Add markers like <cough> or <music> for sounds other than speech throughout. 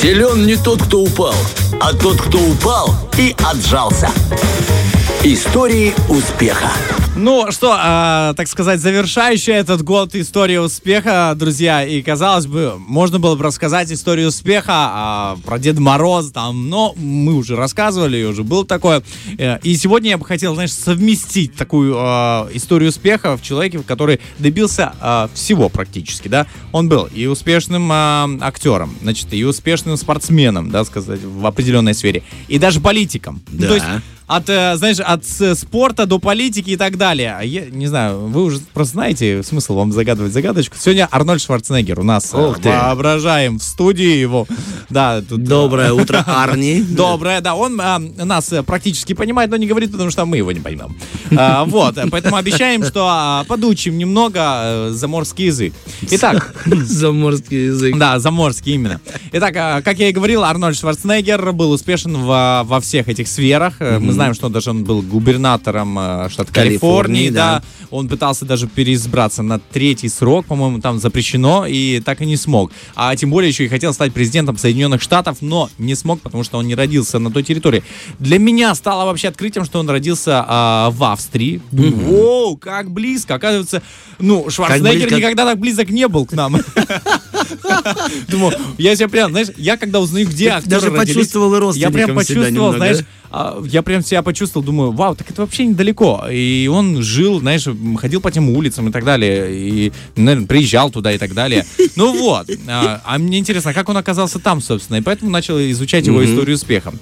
Силен не тот, кто упал, а тот, кто упал и отжался. Истории успеха. Ну что, э, так сказать, завершающая этот год история успеха, друзья. И казалось бы, можно было бы рассказать историю успеха э, про Деда Мороз, там, но мы уже рассказывали, уже было такое. Э, и сегодня я бы хотел, знаешь, совместить такую э, историю успеха в человеке, который добился э, всего практически, да. Он был и успешным э, актером, значит, и успешным спортсменом, да, сказать, в определенной сфере, и даже политиком. Ну, то есть от, э, знаешь, от спорта до политики и так далее. Я не знаю, вы уже просто знаете смысл вам загадывать загадочку. Сегодня Арнольд Шварценеггер у нас. э, Ух ты. Воображаем в студии его. Да, тут, э, Доброе утро, <laughs> Арни. Доброе, да. Он а, нас э, практически понимает, но не говорит, потому что мы его не поймем. А, вот, э, поэтому обещаем, что а, подучим немного э, заморский язык. Итак, <laughs> Заморский язык. да, заморский именно. Итак, а, как я и говорил, Арнольд Шварценеггер был успешен во, во всех этих сферах. Э, Мы знаем, что даже он был губернатором э, штата Калифорнии, да. да. Он пытался даже переизбраться на третий срок, по-моему, там запрещено, и так и не смог. А тем более еще и хотел стать президентом Соединенных Штатов, но не смог, потому что он не родился на той территории. Для меня стало вообще открытием, что он родился а, в Австрии. Воу, как близко. Оказывается, ну, Шварценеггер близко. никогда так близок не был к нам. <laughs> <laughs> Думаю, я себя прям, знаешь, я когда узнаю, где актеры даже почувствовал и Я прям почувствовал, знаешь, а, я прям себя почувствовал, думаю, вау, так это вообще недалеко. И он жил, знаешь, ходил по тем улицам и так далее, и, наверное, приезжал туда и так далее. Ну вот. А, а мне интересно, как он оказался там, собственно, и поэтому начал изучать его историю успеха.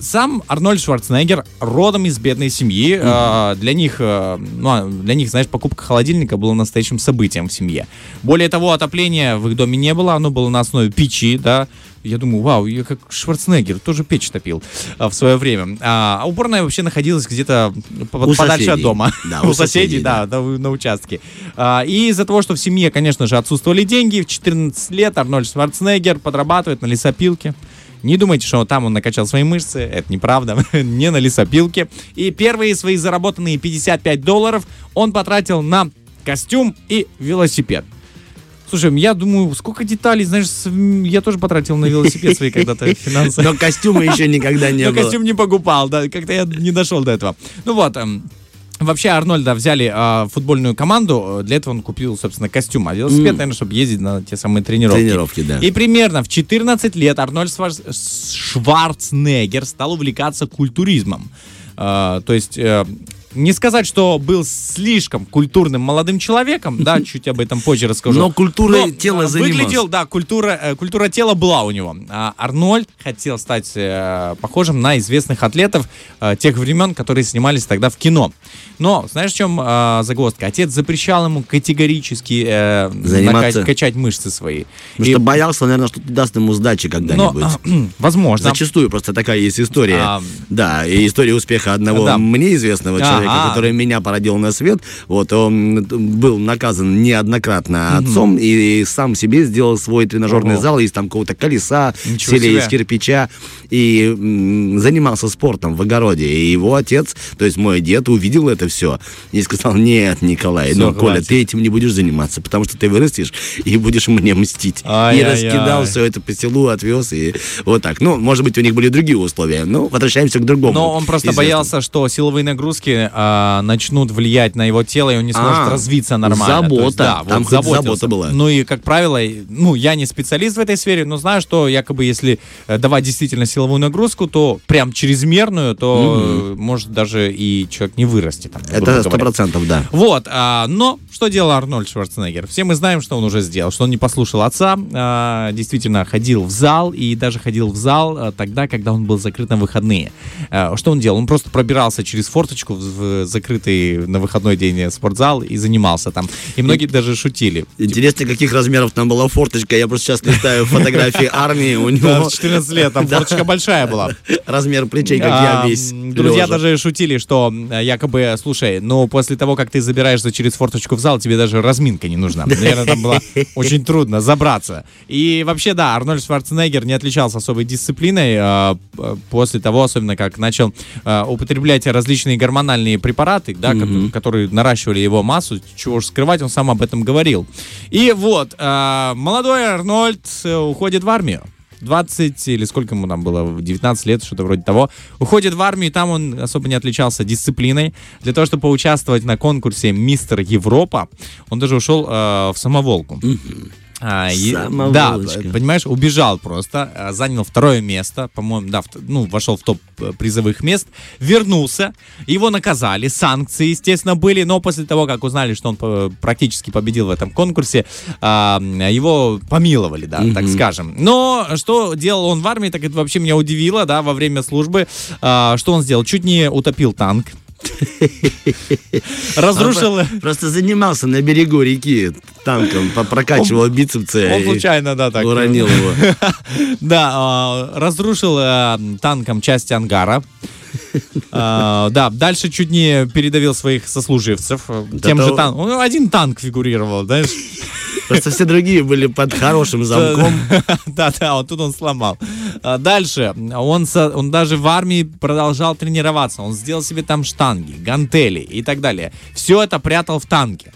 Сам Арнольд Шварценеггер родом из бедной семьи. А, Для них, ну, для них, знаешь, покупка холодильника была настоящим событием в семье. Более того, отопления в их доме не было, оно было на основе печи, да, я думаю, вау, я как Шварценеггер, тоже печь топил а, в свое время. А, а уборная вообще находилась где-то подальше от соседей. дома. Да, у <laughs> у соседей, соседей, да, на, на участке. А, и из-за того, что в семье, конечно же, отсутствовали деньги, в 14 лет Арнольд Шварценеггер подрабатывает на лесопилке. Не думайте, что там он накачал свои мышцы, это неправда, <laughs> не на лесопилке. И первые свои заработанные 55 долларов он потратил на костюм и велосипед. Слушай, я думаю, сколько деталей, знаешь, я тоже потратил на велосипед свои когда-то <laughs> финансы. Но костюма еще никогда не Но было. костюм не покупал, да, как-то я не дошел до этого. Ну вот, эм, Вообще Арнольда взяли в футбольную команду, для этого он купил, собственно, костюм, а велосипед, наверное, чтобы ездить на те самые тренировки. Тренировки, да. И примерно в 14 лет Арнольд Шварц- Шварценеггер стал увлекаться культуризмом. А, то есть... э, не сказать, что был слишком культурным молодым человеком, да, <laughs> чуть об этом позже расскажу. Но культурой Но, тела занимался. Выглядел, да, культура, э, культура тела была у него. А Арнольд хотел стать э, похожим на известных атлетов э, тех времен, которые снимались тогда в кино. Но знаешь, в чем загвоздка? Отец запрещал ему категорически Заниматься. качать мышцы свои. Потому И- что боялся, наверное, что ты даст ему сдачи но, когда-нибудь. <clears throat> возможно. Зачастую просто такая есть история. А, да, и история успеха одного Да. мне известного Ага. Человека, который меня породил на свет. Вот он был наказан неоднократно отцом и сам себе сделал свой тренажерный Ого. зал из там какого-то колеса, Ничего селе из кирпича и м, занимался спортом в огороде. И его отец, то есть мой дед, увидел это все и сказал: Нет, Николай, ну Коля, ты этим не будешь заниматься, потому что ты вырастешь и будешь мне мстить. И раскидал все это по селу, отвез и вот так. Ну, может быть, у них были другие условия. Ну, возвращаемся к другому. Но он просто известному. боялся, что силовые нагрузки а, начнут влиять на его тело, и он не сможет А, развиться нормально. забота. Есть, да, Там вот заботился. забота была. Ну и, как правило, ну, я не специалист в этой сфере, но знаю, что якобы если э, давать действительно силовую нагрузку, то прям чрезмерную, то э, может даже и человек не вырастет. там, Это сто процентов, да. Вот, а, но что делал Арнольд Шварценеггер? Все мы знаем, что он уже сделал, что он не послушал отца, а, действительно ходил в зал и даже ходил в зал а, тогда, когда он был закрыт на выходные. А, что он делал? Он просто пробирался через форточку в, в закрытый на выходной день спортзал и занимался там. И многие даже шутили. Интересно, каких размеров там была форточка. Я просто сейчас листаю фотографии <laughs> армии. У Да, него в 14 лет, там <laughs> форточка большая была. <laughs> размер плечей, как А, я весь. Друзья даже шутили, что э, якобы, слушай, ну после того, как ты забираешься через форточку в зал, тебе даже разминка не нужна. Наверное, там было очень трудно забраться. И вообще, да, Арнольд Шварценеггер не отличался особой дисциплиной э, п- после того, особенно как начал э, употреблять различные гормональные препараты, да, ко- которые наращивали его массу, чего уж скрывать, он сам об этом говорил. И вот, э, молодой Арнольд э, уходит в армию. 20 или сколько ему там было, 19 лет, что-то вроде того. Уходит в армию, и там он особо не отличался дисциплиной. Для того, чтобы поучаствовать на конкурсе «Мистер Европа», он даже ушел э, в самоволку. А, и- да, понимаешь, убежал просто, а, занял второе место, по-моему, да, в ну, вошел в топ э, призовых мест, вернулся, его наказали, санкции, естественно, были, но после того, как узнали, что он э, практически победил в этом конкурсе, а, его помиловали, да, так скажем. Но что делал он в армии, так это вообще меня удивило, да, во время службы, а, что он сделал? Чуть не утопил танк. <laughs> Разрушил... Он просто занимался на берегу реки танком, прокачивал бицепсы. Он случайно, да, так. Уронил его. <laughs> Да, а, разрушил э, танком часть ангара. А, Да, дальше чуть не передавил своих сослуживцев. э, Тем Это- же танком. Ну, один танк фигурировал, знаешь. Просто все другие были под хорошим <laughs> замком. Да-да, вот тут он сломал. А, Дальше, он, со- он даже в армии продолжал тренироваться. Он сделал себе там штанги, гантели и так далее. Все это прятал в танке.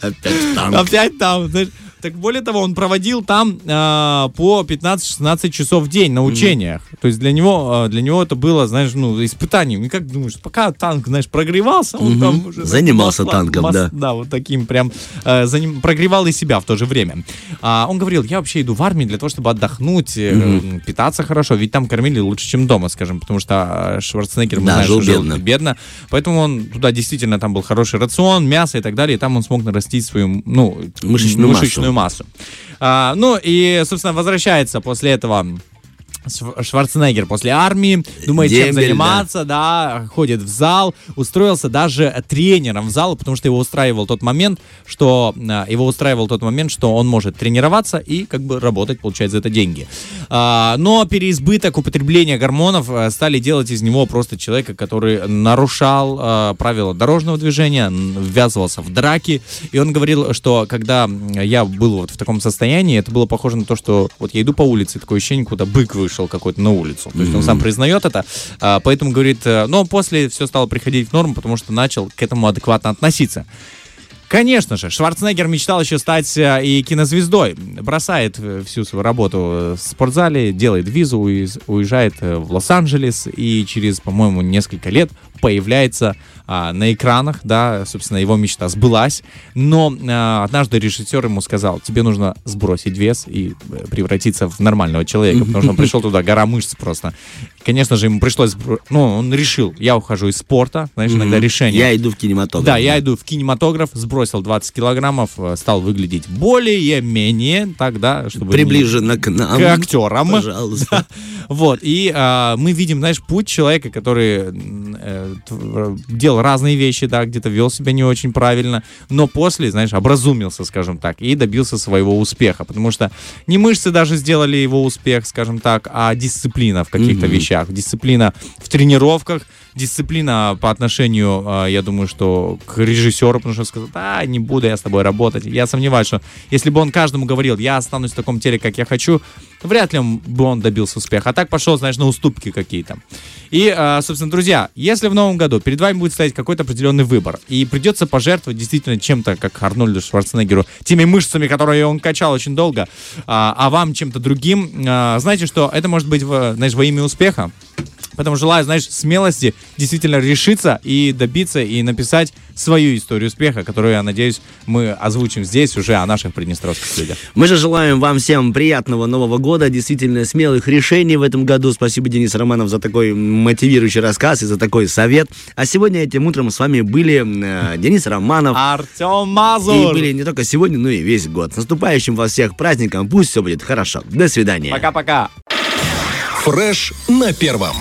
Опять танк. Опять там. знаешь. Так более того, он проводил там а, по 15-16 часов в день на учениях. То есть для него, а, для него это было, знаешь, ну, испытанием. И как думаешь, пока танк, знаешь, прогревался, он Мгм. там уже... Занимался масла- танком, мас- да. Да, вот таким прям э, за ним- прогревал и себя в то же время. А, он говорил, я вообще иду в армию для того, чтобы отдохнуть, э, питаться хорошо, ведь там кормили лучше, чем дома, скажем, потому что э, Шварценеггер, мы Да, знаем, жил что бедно. бедно. Поэтому он туда действительно там был хороший рацион, мясо и так далее, и там он смог нарастить свою, ну, Мышечную мышечную массу. А, ну и, собственно, возвращается после этого Шв- Шварценеггер после армии, думает, чем Дембель, заниматься, да. ходит в зал, устроился даже тренером в зал, потому что его устраивал тот момент, что а, его устраивал тот момент, что он может тренироваться и как бы работать, получать за это деньги. А, но переизбыток употребления гормонов а, стали делать из него просто человека, который нарушал а, правила дорожного движения, ввязывался в драки, и он говорил, что когда я был вот в таком состоянии, это было похоже на то, что вот я иду по улице, такое ощущение, куда бык вышел какой-то на улицу. То есть он сам признает это, а, поэтому говорит, э, но после все стало приходить в норму, потому что начал к этому адекватно относиться. Конечно же, Шварценеггер мечтал еще стать э, и кинозвездой. Бросает э, всю свою работу э, в спортзале, делает визу, уез- уезжает в Лос-Анджелес и через, по-моему, несколько лет появляется а, на экранах, да, собственно, его мечта сбылась. Но а, однажды режиссер ему сказал, тебе нужно сбросить вес и превратиться в нормального человека, потому что он пришел туда, гора мышц просто. Конечно же, ему пришлось, ну, он решил, я ухожу из спорта, знаешь, иногда решение. Я иду в кинематограф. Да, я иду в кинематограф, сбросил 20 килограммов, э, стал выглядеть более-менее тогда, чтобы... не- Приближенно к нам. к актерам. Пожалуйста. <laughs> Вот, и а, мы видим, знаешь, путь человека, который э, делал разные вещи, да, где-то вел себя не очень правильно, но после, знаешь, образумился, скажем так, и добился своего успеха, потому что не мышцы даже сделали его успех, скажем так, а дисциплина в каких-то вещах, дисциплина в тренировках, дисциплина по отношению, а, я думаю, что к режиссеру, потому что он да, не буду я с тобой работать. Я сомневаюсь, что если бы он каждому говорил, я останусь в таком теле, как я хочу, вряд ли бы он добился успеха. А так пошел, знаешь, на уступки какие-то. И, а, собственно, друзья, если в новом году перед вами будет стоять какой-то определенный выбор, и придется пожертвовать действительно чем-то, как Арнольду Шварценеггеру, теми мышцами, которые он качал очень долго, а, а вам чем-то другим, а, знаете, что это может быть, знаешь, во имя успеха, Поэтому желаю, знаешь, смелости действительно решиться и добиться и написать свою историю успеха, которую, я надеюсь, мы озвучим здесь уже о наших приднестровских людях. Мы же желаем вам всем приятного Нового года, действительно смелых решений в этом году. Спасибо, Денис Романов, за такой мотивирующий рассказ и за такой совет. А сегодня этим утром с вами были э, Денис Романов. Артем И Мазур! были не только сегодня, но и весь год. С наступающим вас всех праздником. Пусть все будет хорошо. До свидания. Пока-пока! Фреш на первом.